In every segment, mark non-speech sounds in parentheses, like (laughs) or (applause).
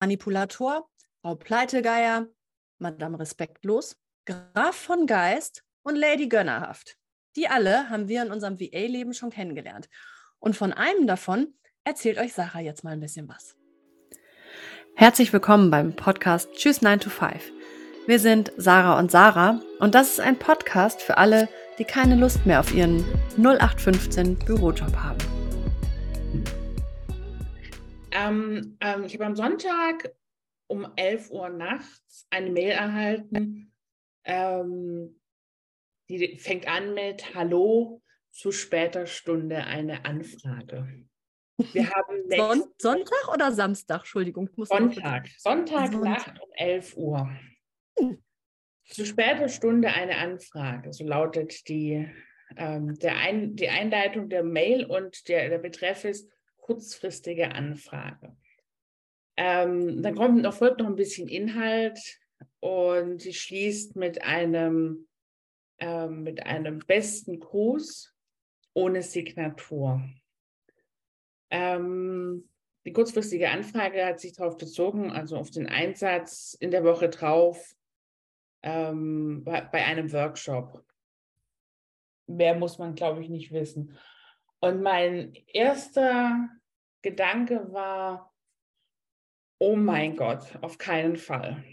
Manipulator, Frau Pleitegeier, Madame Respektlos, Graf von Geist und Lady Gönnerhaft. Die alle haben wir in unserem VA-Leben schon kennengelernt. Und von einem davon erzählt euch Sarah jetzt mal ein bisschen was. Herzlich willkommen beim Podcast Tschüss 9 to 5. Wir sind Sarah und Sarah und das ist ein Podcast für alle, die keine Lust mehr auf ihren 0815 Bürojob haben. Ähm, ähm, ich habe am Sonntag um 11 Uhr nachts eine Mail erhalten, ähm, die fängt an mit Hallo, zu später Stunde eine Anfrage. Wir haben (laughs) Son Sonntag oder Samstag? Entschuldigung. Sonntag. Sonntag, Nacht um 11 Uhr. Hm. Zu später Stunde eine Anfrage. So lautet die, ähm, der Ein, die Einleitung der Mail und der, der Betreff ist kurzfristige Anfrage. Ähm, dann kommt noch, folgt noch ein bisschen Inhalt und sie schließt mit einem, ähm, mit einem besten Gruß ohne Signatur. Ähm, die kurzfristige Anfrage hat sich darauf bezogen, also auf den Einsatz in der Woche drauf ähm, bei, einem Workshop. Mehr muss man, glaube ich, nicht wissen. Und mein erster Gedanke war, oh mein Gott, auf keinen Fall.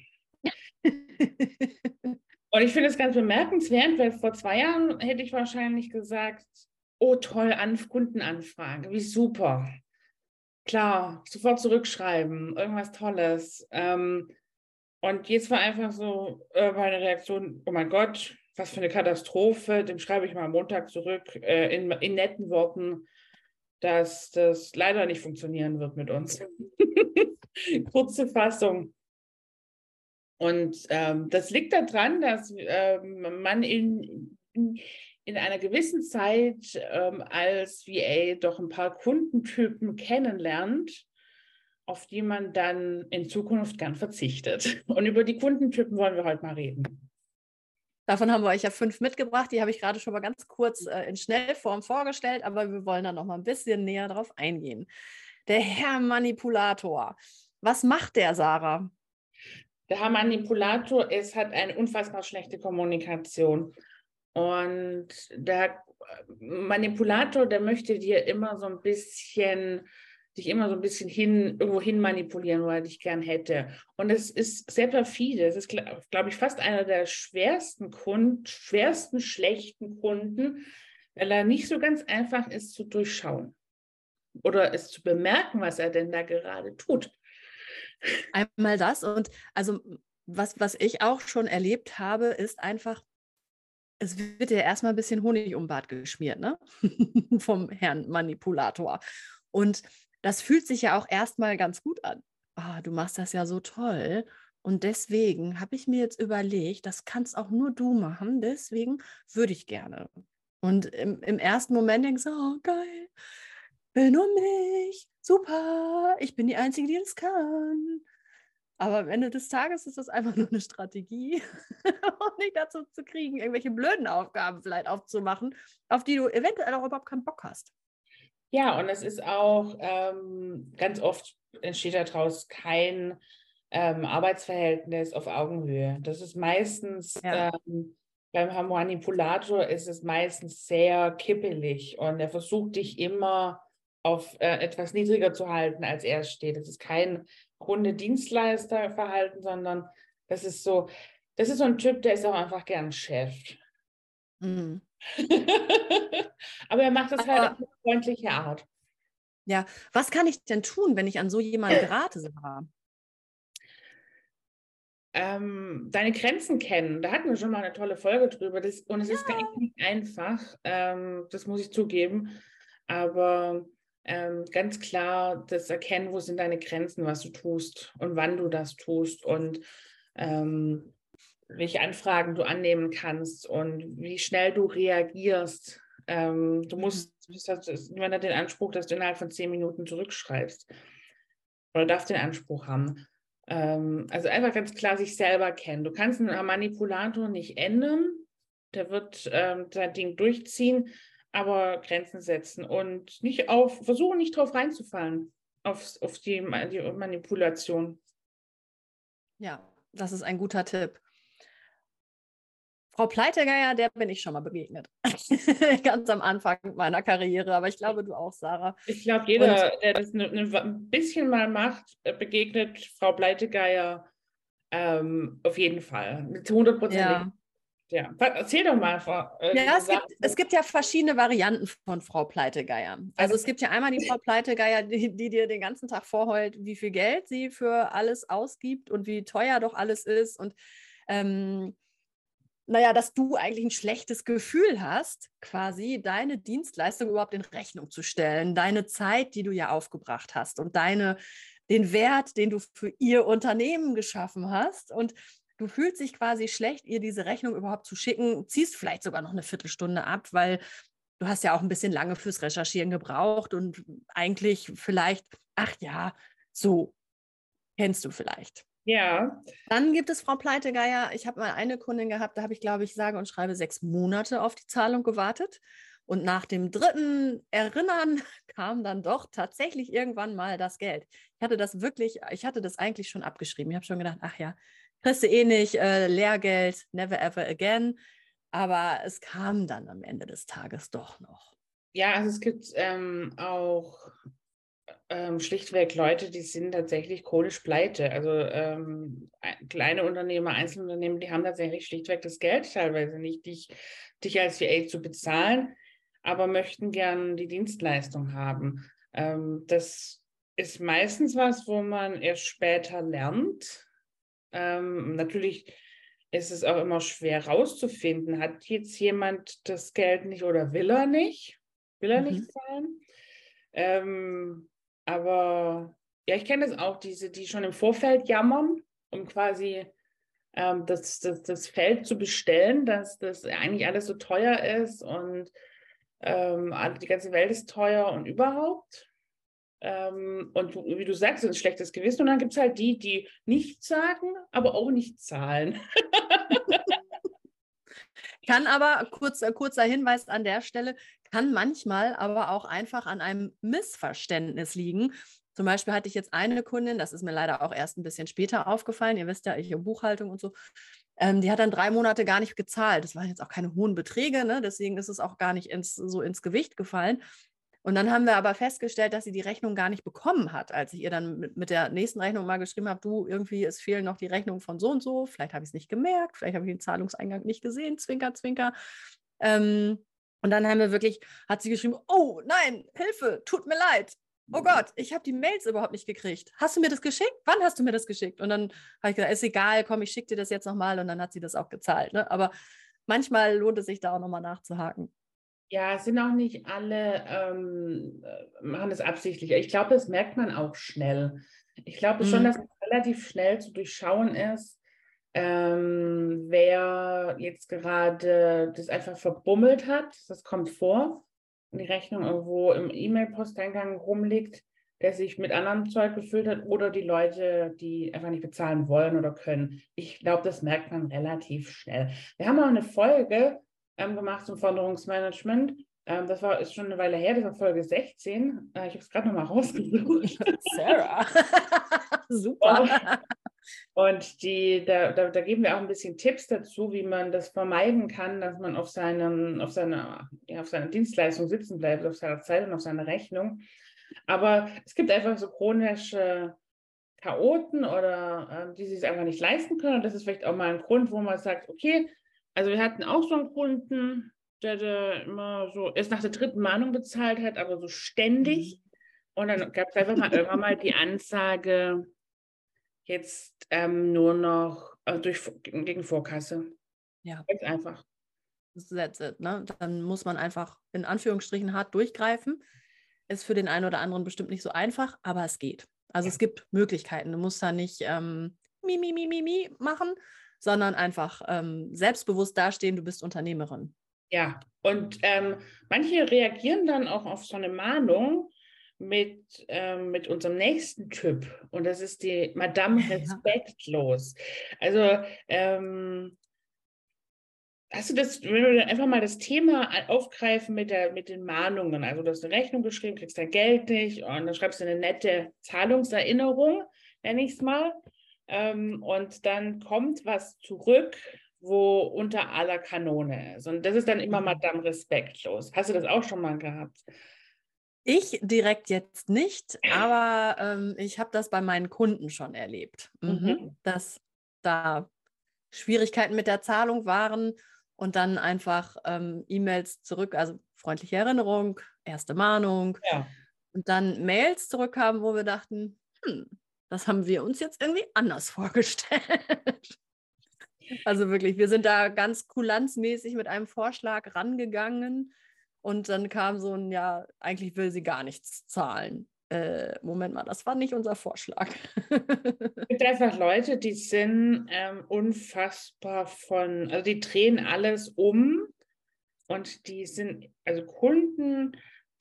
(laughs) Und ich finde es ganz bemerkenswert, weil vor zwei Jahren hätte ich wahrscheinlich gesagt, oh toll, An Kundenanfrage, wie super. Klar, sofort zurückschreiben, irgendwas Tolles. Ähm, und jetzt war einfach so äh, meine Reaktion, oh mein Gott, was für eine Katastrophe, dem schreibe ich mal am Montag zurück äh, in, in netten Worten, dass das leider nicht funktionieren wird mit uns. (laughs) Kurze Fassung. Und ähm, das liegt daran, dass ähm, man in, in, in, einer gewissen Zeit ähm, als VA doch ein paar Kundentypen kennenlernt, auf die man dann in Zukunft gern verzichtet. Und über die Kundentypen wollen wir heute mal reden. Davon haben wir euch ja fünf mitgebracht. Die habe ich gerade schon mal ganz kurz äh, in Schnellform vorgestellt, aber wir wollen da noch mal ein bisschen näher drauf eingehen. Der Herr Manipulator. Was macht der, Sarah? Der Herr Manipulator ist, hat eine unfassbar schlechte Kommunikation. Und der Manipulator, der möchte dir immer so ein bisschen dich immer so ein bisschen hin, irgendwo hin manipulieren, wo er dich gern hätte. Und es ist sehr perfide. Es ist, glaube ich, fast einer der schwersten Kunden, schwersten schlechten Kunden, weil er nicht so ganz einfach ist zu durchschauen oder es zu bemerken, was er denn da gerade tut. Einmal das und also was, was ich auch schon erlebt habe, ist einfach, es wird ja erstmal ein bisschen Honig um Bart geschmiert, ne? (laughs) Vom Herrn Manipulator. Und das fühlt sich ja auch erstmal ganz gut an. Oh, du machst das ja so toll. Und deswegen habe ich mir jetzt überlegt, das kannst auch nur du machen. Deswegen würde ich gerne. Und im, im ersten Moment denkst du, oh geil, will nur mich, super, ich bin die Einzige, die das kann. Aber am Ende des Tages ist das einfach (laughs) nur eine Strategie, (laughs) um dich dazu zu kriegen, irgendwelche blöden Aufgaben vielleicht aufzumachen, auf die du eventuell auch überhaupt keinen Bock hast. Ja, und es ist auch ähm, ganz oft entsteht daraus kein ähm, Arbeitsverhältnis auf Augenhöhe. Das ist meistens ja. ähm, beim Manipulator ist es meistens sehr kippelig und er versucht dich immer auf äh, etwas niedriger zu halten, als er steht. Das ist kein Kunde-Dienstleister-Verhalten, sondern das ist so, das ist so ein Typ, der ist auch einfach gern Chef. Mhm. (laughs) Aber er macht das halt Aber, halt auf eine freundliche Art. Ja, was kann ich denn tun, wenn ich an so jemanden gerate, Sarah? Ähm, deine Grenzen kennen. Da hatten wir schon mal eine tolle Folge drüber. Das, und es ja. ist gar nicht einfach, ähm, das muss ich zugeben. Aber ähm, ganz klar das Erkennen, wo sind deine Grenzen, was du tust und wann du das tust. Und ähm, welche Anfragen du annehmen kannst und wie schnell du reagierst. Ähm, du mhm. musst, wenn er den Anspruch, dass du innerhalb von zehn Minuten zurückschreibst oder darf den Anspruch haben. Ähm, also einfach ganz klar sich selber kennen. Du kannst einen Manipulator nicht ändern, der wird ähm, sein Ding durchziehen, aber Grenzen setzen und nicht auf, versuchen nicht drauf reinzufallen, auf, auf die, die Manipulation. Ja, das ist ein guter Tipp. Frau Pleitegeier, der bin ich schon mal begegnet. (laughs) Ganz am Anfang meiner Karriere, aber ich glaube, du auch, Sarah. Ich glaube, jeder, Und, der das ne, ne, ein bisschen mal macht, äh, begegnet Frau Pleitegeier ähm, auf jeden Fall. Mit 100 Prozent. Ja. Ja, erzähl doch mal. Frau, äh, ja, es gibt, es gibt, ja verschiedene Varianten von Frau Pleitegeier. Also es gibt ja einmal die Frau Pleitegeier, die, die dir den ganzen Tag vorheult, wie viel Geld sie für alles ausgibt und wie teuer doch alles ist und ähm, naja, dass du eigentlich ein schlechtes Gefühl hast, quasi deine Dienstleistung überhaupt in Rechnung zu stellen, deine Zeit, die du ja aufgebracht hast und deine, den Wert, den du für ihr Unternehmen geschaffen hast. Und du fühlst dich quasi schlecht, ihr diese Rechnung überhaupt zu schicken, ziehst vielleicht sogar noch eine Viertelstunde ab, weil du hast ja auch ein bisschen lange fürs Recherchieren gebraucht und eigentlich vielleicht, ach ja, so kennst du vielleicht. Ja. Dann gibt es Frau Pleitegeier. Ich habe mal eine Kundin gehabt, da habe ich, glaube ich, sage und schreibe sechs Monate auf die Zahlung gewartet. Und nach dem dritten Erinnern (laughs) kam dann doch tatsächlich irgendwann mal das Geld. Ich hatte das wirklich, ich hatte das eigentlich schon abgeschrieben. Ich habe schon gedacht, ach ja, kriegst du eh nicht, äh, Lehrgeld, never ever again. Aber es kam dann am Ende des Tages doch noch. Ja, also es gibt ähm, auch ähm, schlichtweg Leute, die sind tatsächlich chronisch pleite. Also ähm, kleine Unternehmer, Einzelunternehmen, die haben tatsächlich schlichtweg das Geld teilweise nicht, dich, dich als VA zu bezahlen, aber möchten gern die Dienstleistung haben. Ähm, das ist meistens was, wo man erst später lernt. Ähm, natürlich ist es auch immer schwer rauszufinden, hat jetzt jemand das Geld nicht oder will er nicht? Will er mhm. nicht zahlen? Ähm, aber ja, ich kenne das auch, diese, die schon im Vorfeld jammern, um quasi ähm, das, das, das Feld zu bestellen, dass das eigentlich alles so teuer ist und ähm, die ganze Welt ist teuer und überhaupt. Ähm, und wie du sagst, ein schlechtes Gewissen. Und dann gibt es halt die, die nichts sagen, aber auch nicht zahlen. (laughs) kann aber, kurz, äh, kurzer Hinweis an der Stelle, kann manchmal aber auch einfach an einem Missverständnis liegen. Zum Beispiel hatte ich jetzt eine Kundin, das ist mir leider auch erst ein bisschen später aufgefallen. Ihr wisst ja, ich habe Buchhaltung und so. Ähm, die hat dann drei Monate gar nicht gezahlt. Das waren jetzt auch keine hohen Beträge, ne? deswegen ist es auch gar nicht ins, so ins Gewicht gefallen. Und dann haben wir aber festgestellt, dass sie die Rechnung gar nicht bekommen hat, als ich ihr dann mit, mit der nächsten Rechnung mal geschrieben habe, du, irgendwie, es fehlen noch die Rechnungen von so und so, vielleicht habe ich es nicht gemerkt, vielleicht habe ich den Zahlungseingang nicht gesehen, zwinker, zwinker. Ähm, und dann haben wir wirklich, hat sie geschrieben, oh nein, Hilfe, tut mir leid. Oh Gott, ich habe die Mails überhaupt nicht gekriegt. Hast du mir das geschickt? Wann hast du mir das geschickt? Und dann habe ich gesagt, ist egal, komm, ich schicke dir das jetzt nochmal. Und dann hat sie das auch gezahlt. Ne? Aber manchmal lohnt es sich da auch nochmal nachzuhaken. Ja, es sind auch nicht alle, ähm, äh, machen es absichtlich. Ich glaube, das merkt man auch schnell. Ich glaube mhm. schon, dass es relativ schnell zu durchschauen ist, ähm, wer jetzt gerade das einfach verbummelt hat. Das kommt vor. Die Rechnung irgendwo im E-Mail-Posteingang rumliegt, der sich mit anderem Zeug gefüllt hat, oder die Leute, die einfach nicht bezahlen wollen oder können. Ich glaube, das merkt man relativ schnell. Wir haben auch eine Folge ähm, gemacht zum Forderungsmanagement. Ähm, das war ist schon eine Weile her, das war Folge 16. Äh, ich habe es gerade nochmal rausgesucht. (laughs) Sarah. (laughs) Super. Und die, da, da, da, geben wir auch ein bisschen Tipps dazu, wie man das vermeiden kann, dass man auf, seinem, auf, seiner, ja, auf seiner Dienstleistung sitzen bleibt, auf seiner Zeit und auf seiner Rechnung. Aber es gibt einfach so chronische Chaoten oder äh, die sich einfach nicht leisten können. Und das ist vielleicht auch mal ein Grund, wo man sagt, okay, also wir hatten auch so einen Kunden, der, der immer so erst nach der dritten Mahnung bezahlt hat, aber so ständig. Mhm. Und dann gab es einfach mal irgendwann mal die Ansage, jetzt ähm, nur noch also durch, gegen Vorkasse. Ja. Ganz einfach. That's it, ne? Dann muss man einfach in Anführungsstrichen hart durchgreifen. Ist für den einen oder anderen bestimmt nicht so einfach, aber es geht. Also ja. es gibt Möglichkeiten. Du musst da nicht ähm, mi, mi, mi, mi, mi machen, sondern einfach ähm, selbstbewusst dastehen, du bist Unternehmerin. Ja, und ähm, manche reagieren dann auch auf so eine Mahnung mit, ähm, mit unserem nächsten Typ und das ist die Madame Respektlos. Also ähm, Hast du das, wenn wir einfach mal das Thema aufgreifen mit, der, mit den Mahnungen, also du hast eine Rechnung geschrieben, kriegst dein Geld nicht und dann schreibst du eine nette Zahlungserinnerung, nenne ich es mal. Ähm, und dann kommt was zurück, wo unter aller Kanone ist. Und das ist dann immer mhm. Madame respektlos. Hast du das auch schon mal gehabt? Ich direkt jetzt nicht, (clears throat) aber ähm, ich habe das bei meinen Kunden schon erlebt, mhm. Mhm. dass da Schwierigkeiten mit der Zahlung waren und dann einfach ähm, E-Mails zurück, also freundliche Erinnerung, erste Mahnung ja. und dann Mails zurückkamen, wo wir dachten, hm, das haben wir uns jetzt irgendwie anders (laughs) vorgestellt. Also wirklich, wir sind da ganz kulanzmäßig mit einem Vorschlag rangegangen und dann kam so ein, ja, eigentlich will sie gar nichts zahlen. Äh, Moment mal, das war nicht unser Vorschlag. (laughs) es gibt einfach Leute, die sind ähm, unfassbar von, also die drehen alles um und die sind, also Kunden,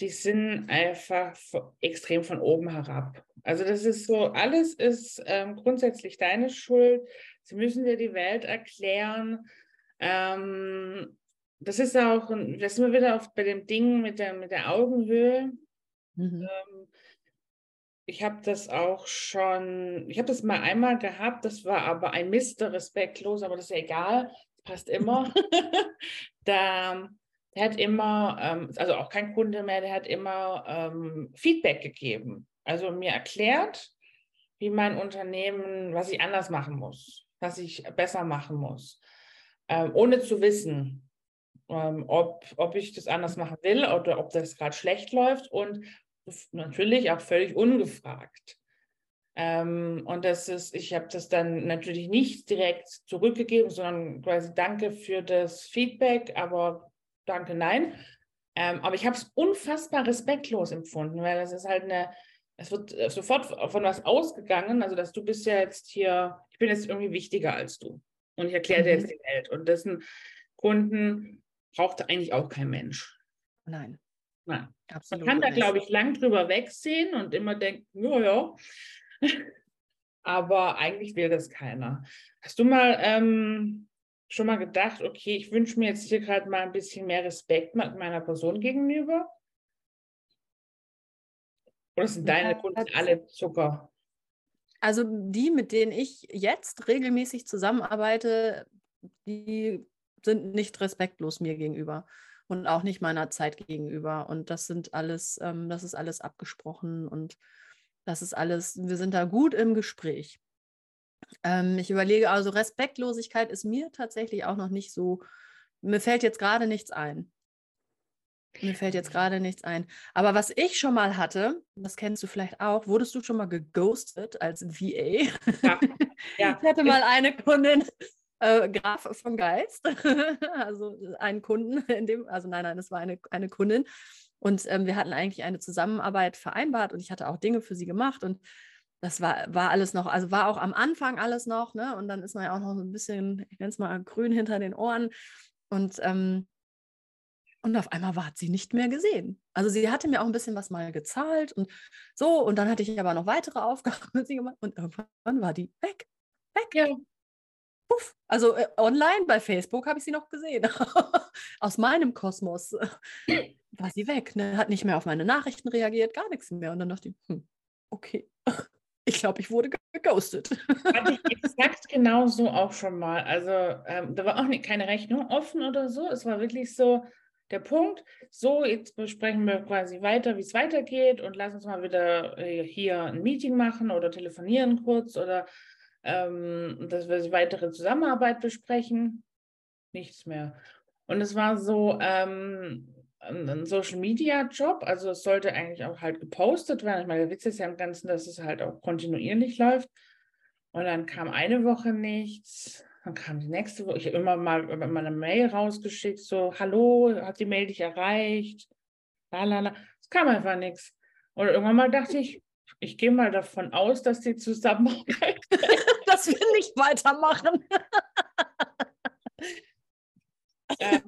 die sind einfach extrem von oben herab. Also das ist so, alles ist ähm, grundsätzlich deine Schuld. Sie müssen dir die Welt erklären. Ähm, das ist auch, das sind wir wieder auf, bei dem Ding mit der, mit der Augenhöhe. Mhm. Ähm, ich habe das auch schon, ich habe das mal einmal gehabt, das war aber ein Mister respektlos, aber das ist ja egal, passt immer. (laughs) da, der hat immer, ähm, also auch kein Kunde mehr, der hat immer ähm, Feedback gegeben. Also mir erklärt, wie mein Unternehmen, was ich anders machen muss, was ich besser machen muss, ähm, ohne zu wissen, ähm, ob, ob ich das anders machen will oder ob das gerade schlecht läuft und natürlich auch völlig ungefragt. Ähm, und das ist, ich habe das dann natürlich nicht direkt zurückgegeben, sondern quasi danke für das Feedback, aber danke, nein. Ähm, aber ich habe es unfassbar respektlos empfunden, weil es ist halt eine, es wird sofort von was ausgegangen, also dass du bist ja jetzt hier, ich bin jetzt irgendwie wichtiger als du und ich erkläre dir jetzt mhm. die Welt. Und dessen Kunden braucht eigentlich auch kein Mensch. Nein. Nein. Absolut Man kann da, glaube ich, lang drüber wegsehen und immer denken, ja, ja. (laughs) Aber eigentlich will das keiner. Hast du mal ähm, schon mal gedacht, okay, ich wünsche mir jetzt hier gerade mal ein bisschen mehr Respekt meiner Person gegenüber? Oder sind deine ja, Kunden alle Zucker? Also die, mit denen ich jetzt regelmäßig zusammenarbeite, die sind nicht respektlos mir gegenüber und auch nicht meiner Zeit gegenüber. Und das sind alles, ähm, das ist alles abgesprochen und das ist alles, wir sind da gut im Gespräch. Ähm, ich überlege, also Respektlosigkeit ist mir tatsächlich auch noch nicht so, mir fällt jetzt gerade nichts ein. Mir fällt jetzt gerade nichts ein. Aber was ich schon mal hatte, das kennst du vielleicht auch, wurdest du schon mal geghostet als VA? Ja. (laughs) ja. Ich hatte mal eine Kundin, äh, Graf von Geist, (laughs) also einen Kunden in dem, also nein, nein, es war eine, eine Kundin. Und ähm, wir hatten eigentlich eine Zusammenarbeit vereinbart und ich hatte auch Dinge für sie gemacht und das war, war alles noch, also war auch am Anfang alles noch, ne? Und dann ist man ja auch noch so ein bisschen, ich nenne es mal grün hinter den Ohren. Und, ähm, und auf einmal war sie nicht mehr gesehen. Also sie hatte mir auch ein bisschen was mal gezahlt und so. Und dann hatte ich aber noch weitere (laughs) Aufgaben mit sie gemacht und irgendwann war die weg. Weg. Ja. Puff. Also äh, online bei Facebook habe ich sie noch gesehen. (laughs) Aus meinem Kosmos (clears throat) war sie weg. Ne? Hat nicht mehr auf meine Nachrichten reagiert, gar nichts mehr. Und dann dachte ich, hm, okay. (laughs) Ich glaube, ich wurde geghostet. Hatte ich (laughs) exakt genauso auch schon mal. Also ähm, da war auch nicht, keine Rechnung offen oder so. Es war wirklich so der Punkt. So, jetzt besprechen wir quasi weiter, wie es weitergeht und lass uns mal wieder äh, hier ein Meeting machen oder telefonieren kurz oder ähm, dass wir weitere Zusammenarbeit besprechen. Nichts mehr. Und es war so, ähm, ein Social Media Job. Also es sollte eigentlich auch halt gepostet werden. Ich meine, der Witz ist ja im Ganzen, dass es halt auch kontinuierlich läuft. Und dann kam eine Woche nichts. Dann kam die nächste Woche. Ich habe immer mal immer eine Mail rausgeschickt, so, hallo, hat die Mail dich erreicht? Lalala. Es kam einfach nichts. Und irgendwann mal dachte ich, ich gehe mal davon aus, dass die Zusammenarbeit. (laughs) (laughs) dass wir nicht weitermachen. ähm,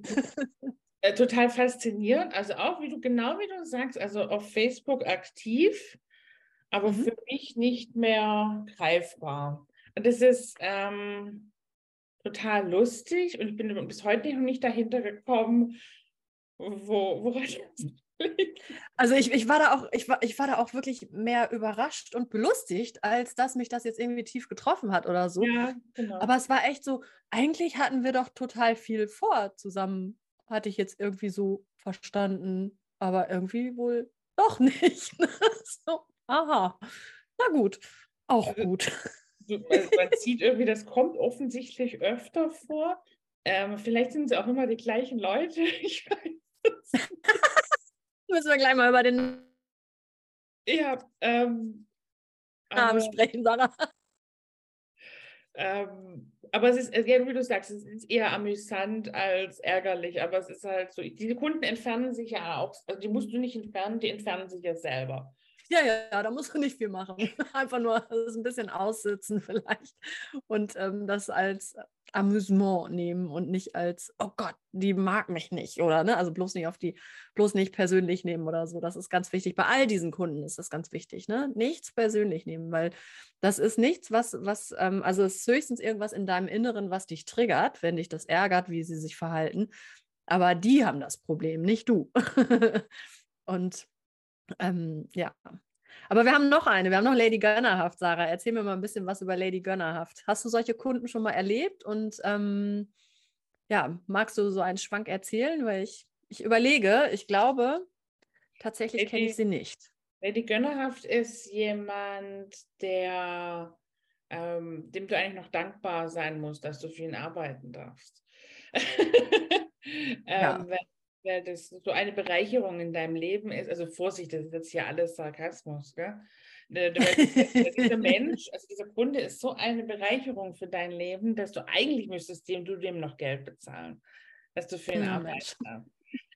äh, total faszinierend. Also auch, wie du genau wie du sagst, also auf Facebook aktiv, aber mhm. für mich nicht mehr greifbar. Und das ist ähm, total lustig und ich bin bis heute noch nicht dahinter gekommen, wo, woran, Also ich, ich war da auch, ich war, ich war da auch wirklich mehr überrascht und belustigt, als dass mich das jetzt irgendwie tief getroffen hat oder so. Ja, genau. Aber es war echt so, eigentlich hatten wir doch total viel vor zusammen, hatte ich jetzt irgendwie so verstanden, aber irgendwie wohl doch (laughs) nicht. so, aha. Na gut, auch also, gut. Man sieht irgendwie, das kommt offensichtlich öfter vor. Ähm, vielleicht sind es auch immer die gleichen Leute. (laughs) Ich weiß es Müssen wir gleich mal über den ja, ähm, Namen sprechen, Sarah. Ähm, aber es ist, ja, wie du sagst, es ist eher amüsant als ärgerlich. Aber es ist halt so, diese Kunden entfernen sich ja auch, also die musst du nicht entfernen, die entfernen sich ja selber. Ja, ja, ja, da musst du nicht viel machen. (laughs) Einfach nur ein bisschen aussitzen vielleicht und ähm, das als Amüsement nehmen und nicht als, oh Gott, die mag mich nicht oder ne, also bloß nicht auf die, bloß nicht persönlich nehmen oder so. Das ist ganz wichtig. Bei all diesen Kunden ist das ganz wichtig, ne? Nichts persönlich nehmen, weil das ist nichts, was, was, ähm, also es ist höchstens irgendwas in deinem Inneren, was dich triggert, wenn dich das ärgert, wie sie sich verhalten. Aber die haben das Problem, nicht du. (laughs) und ähm, ja. Aber wir haben noch eine, wir haben noch Lady Gönnerhaft, Sarah. Erzähl mir mal ein bisschen was über Lady Gönnerhaft. Hast du solche Kunden schon mal erlebt? Und ähm, ja, magst du so einen Schwank erzählen? Weil ich, ich überlege, ich glaube, tatsächlich kenne ich sie nicht. Lady Gönnerhaft ist jemand, der ähm, dem du eigentlich noch dankbar sein musst, dass du für ihn arbeiten darfst. (laughs) ähm, ja. wenn, weil das so eine Bereicherung in deinem Leben ist. Also Vorsicht, das ist jetzt hier alles Sarkasmus, gell? dieser Mensch, also dieser Kunde ist so eine Bereicherung für dein Leben, dass du eigentlich müsstest dem, du dem noch Geld bezahlen, dass du für ihn ja, arbeitest.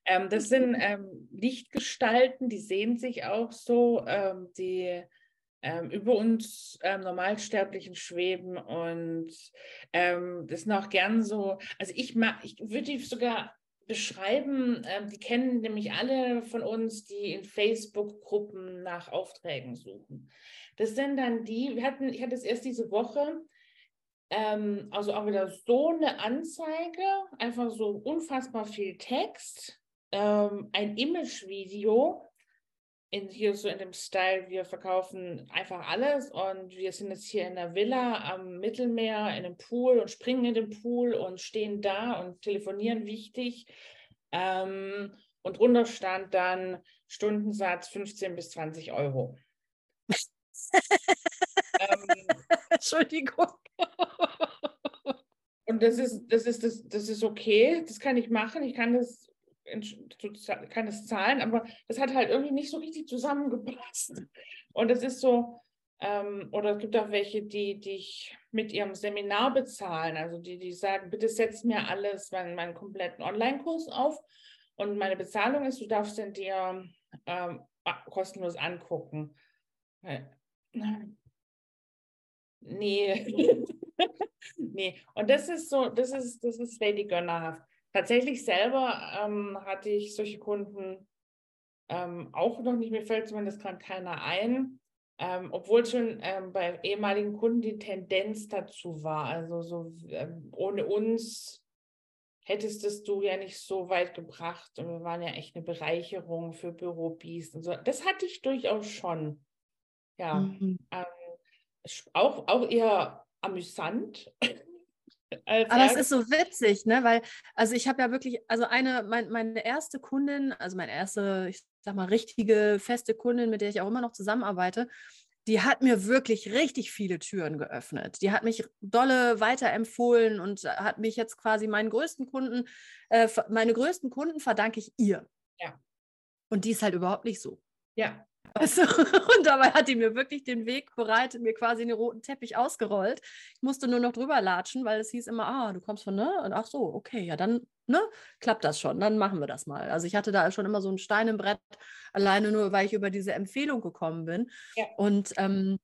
Ähm, das sind ähm, Lichtgestalten, die sehen sich auch so, ähm, die ähm, über uns ähm, Normalsterblichen schweben und ähm, das sind auch gern so, also ich mag, ich würde die sogar beschreiben, äh, die kennen nämlich alle von uns, die in Facebook-Gruppen nach Aufträgen suchen. Das sind dann die, wir hatten, ich hatte es erst diese Woche, ähm, also auch wieder so eine Anzeige, einfach so unfassbar viel Text, ähm, ein Image-Video, in, hier so in dem Style, wir verkaufen einfach alles und wir sind jetzt hier in der Villa am Mittelmeer in einem Pool und springen in den Pool und stehen da und telefonieren wichtig. Ähm, und drunter stand dann Stundensatz 15 bis 20 Euro. (laughs) ähm, Entschuldigung. Und das ist, das ist, das, das ist okay, das kann ich machen. Ich kann das kann es zahlen, aber das hat halt irgendwie nicht so richtig zusammengepasst. Und es ist so, ähm, oder es gibt auch welche, die dich mit ihrem Seminar bezahlen, also die, die sagen, bitte setz mir alles, meinen, meinen kompletten Online-Kurs auf und meine Bezahlung ist, du darfst den dir ähm, kostenlos angucken. Äh, nee. (laughs) nee. Und das ist so, das ist, das ist Lady Gönnerhaft. Tatsächlich selber ähm, hatte ich solche Kunden ähm, auch noch nicht, mir fällt zumindest gerade keiner ein, ähm, obwohl schon ähm, bei ehemaligen Kunden die Tendenz dazu war. Also so ähm, ohne uns hättest es du ja nicht so weit gebracht und wir waren ja echt eine Bereicherung für Bürobies und so. Das hatte ich durchaus schon. Ja, mhm. Ähm, auch, auch eher amüsant. Aber es ist so witzig, ne? Weil, also ich habe ja wirklich, also eine, mein, meine erste Kundin, also meine erste, ich sag mal, richtige, feste Kundin, mit der ich auch immer noch zusammenarbeite, die hat mir wirklich richtig viele Türen geöffnet. Die hat mich dolle weiterempfohlen und hat mich jetzt quasi meinen größten Kunden, äh, meine größten Kunden verdanke ich ihr. Ja. Und die ist halt überhaupt nicht so. Ja. Weißt du? (laughs) Und dabei hat die mir wirklich den Weg bereitet, mir quasi den roten Teppich ausgerollt. Ich musste nur noch drüber latschen, weil es hieß immer, ah, du kommst von, ne? Und ach so, okay, ja, dann, ne, klappt das schon, dann machen wir das mal. Also ich hatte da schon immer so ein Stein im Brett, alleine nur, weil ich über diese Empfehlung gekommen bin. Ja. Und ähm,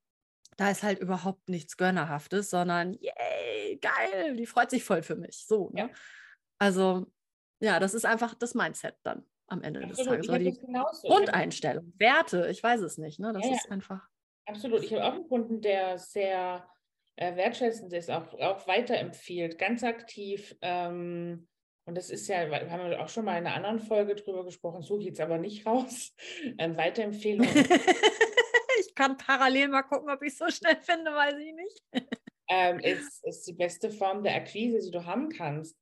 da ist halt überhaupt nichts Gönnerhaftes, sondern, yay, geil, die freut sich voll für mich. So, ne? Ja. Also, ja, das ist einfach das Mindset dann am Ende Absolut. des Tages. Oder die Grundeinstellung, Werte, ich weiß es nicht. Ne? Das ja, ist einfach. Absolut. Ich habe auch einen Kunden, der sehr äh, wertschätzend ist, auch, auch weiterempfiehlt, ganz aktiv. Ähm, Und das ist ja, wir haben auch schon mal in einer anderen Folge drüber gesprochen, so geht es aber nicht raus. (laughs) Ähm, Weiterempfehlung. (laughs) ich kann parallel mal gucken, ob ich es so schnell finde, weiß ich nicht. ähm, ist, ist die beste Form der Akquise, die du haben kannst.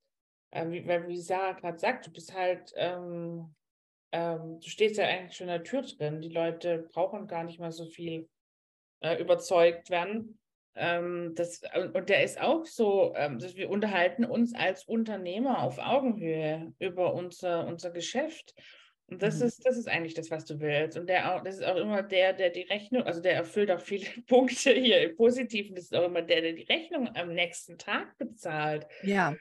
Ähm, wie, wie Sarah gerade sagt, du bist halt, ähm, ähm, du stehst ja eigentlich schon in der Tür drin. Die Leute brauchen gar nicht mal so viel äh, überzeugt werden. Ähm, das, und der ist auch so, ähm, dass wir unterhalten uns als Unternehmer auf Augenhöhe über unser, unser Geschäft. Und das mhm. ist, das ist eigentlich das, was du willst. Und der auch, das ist auch immer der, der die Rechnung, also der erfüllt auch viele (laughs) Punkte hier im Positiven, das ist auch immer der, der die Rechnung am nächsten Tag bezahlt. Ja.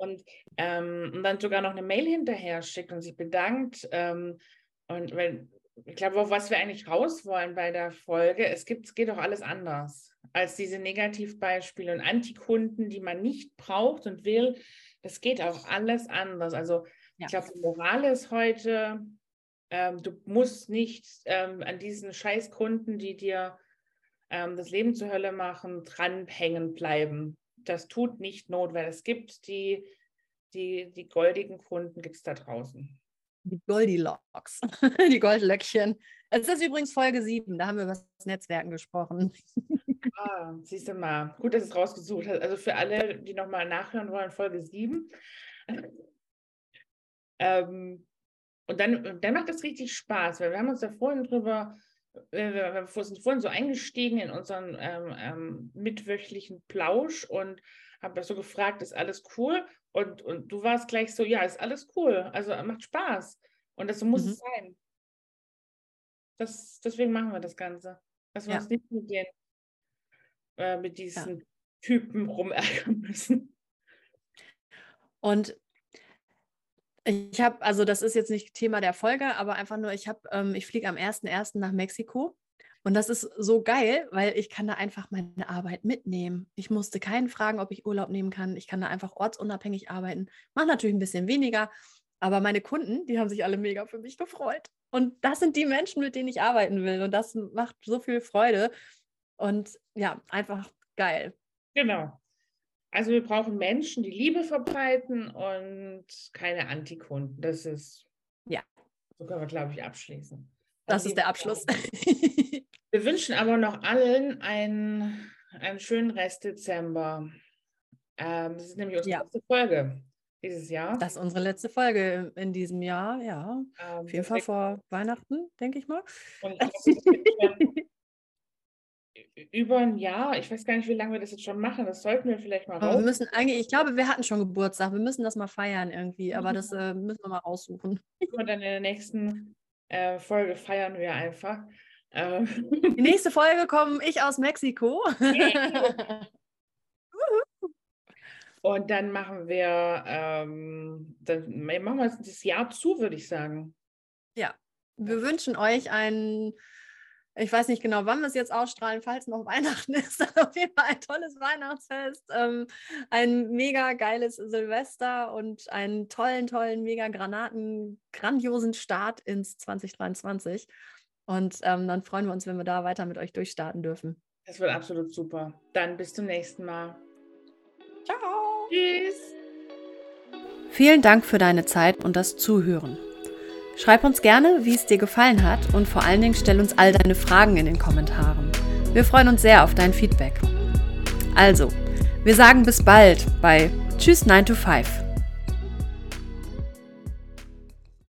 Und, ähm, und dann sogar noch eine Mail hinterher schickt und sich bedankt. Ähm, und weil, ich glaube, auf was wir eigentlich raus wollen bei der Folge, es gibt, es geht doch alles anders als diese Negativbeispiele und Antikunden, die man nicht braucht und will. Das geht auch alles anders. Also ja. ich glaube, die Moral ist heute, ähm, du musst nicht ähm, an diesen Scheißkunden, die dir ähm, das Leben zur Hölle machen, dranhängen bleiben. Das tut nicht Not, weil es gibt die, die, die goldigen Kunden, gibt es da draußen. Die Goldilocks, (laughs) die Goldlöckchen. Es ist übrigens Folge 7, da haben wir über das Netzwerken gesprochen. (laughs) Ah, siehst du mal. Gut, dass es rausgesucht hast. Also für alle, die nochmal nachhören wollen, Folge 7. Ähm, und dann, dann macht das richtig Spaß, weil wir haben uns da vorhin drüber, wir sind vorhin so eingestiegen in unseren ähm, ähm, mitwöchlichen Plausch und habe so gefragt, ist alles cool? Und, und du warst gleich so, ja, ist alles cool. Also macht Spaß. Und das muss mhm. es sein. Das, deswegen machen wir das Ganze. Dass wir ja. uns nicht mit den äh, mit diesen ja. Typen rumärgern müssen. Und ich habe, also das ist jetzt nicht Thema der Folge, aber einfach nur, ich habe, ähm, ich fliege am 1.1. nach Mexiko. Und das ist so geil, weil ich kann da einfach meine Arbeit mitnehmen. Ich musste keinen fragen, ob ich Urlaub nehmen kann. Ich kann da einfach ortsunabhängig arbeiten. Mache natürlich ein bisschen weniger, aber meine Kunden, die haben sich alle mega für mich gefreut. Und das sind die Menschen, mit denen ich arbeiten will. Und das macht so viel Freude. Und ja, einfach geil. Genau. Also wir brauchen Menschen, die Liebe verbreiten und keine Antikunden. Das ist, ja. So können wir, glaube ich, abschließen. Das ist der Abschluss. (laughs) Wir wünschen aber noch allen einen, einen schönen Rest Dezember. Ähm, das ist nämlich unsere ja. letzte Folge dieses Jahr. Das ist unsere letzte Folge in diesem Jahr, ja. Ähm, Auf jeden Fall vor Weihnachten, denke ich mal. Und (laughs) über ein Jahr. Ich weiß gar nicht, wie lange wir das jetzt schon machen. Das sollten wir vielleicht mal raus. Wir müssen eigentlich, ich glaube, wir hatten schon Geburtstag. Wir müssen das mal feiern irgendwie, aber das äh, müssen wir mal raussuchen. Und dann in der nächsten äh, Folge feiern wir einfach. Ähm. Die nächste Folge komme ich aus Mexiko. (laughs) Und dann machen wir, ähm, dann machen wir das Jahr zu, würde ich sagen. Ja, wir wünschen euch einen ich weiß nicht genau, wann wir es jetzt ausstrahlen, falls noch (laughs) Weihnachten ist. Auf jeden Fall ein tolles Weihnachtsfest, ähm, ein mega geiles Silvester und einen tollen, tollen, mega Granaten, grandiosen Start ins 2023. Und ähm, dann freuen wir uns, wenn wir da weiter mit euch durchstarten dürfen. Das wird absolut super. Dann bis zum nächsten Mal. Ciao. Tschüss. Vielen Dank für deine Zeit und das Zuhören. Schreib uns gerne, wie es dir gefallen hat und vor allen Dingen stell uns all deine Fragen in den Kommentaren. Wir freuen uns sehr auf dein Feedback. Also, wir sagen bis bald bei Tschüss 9 to 5.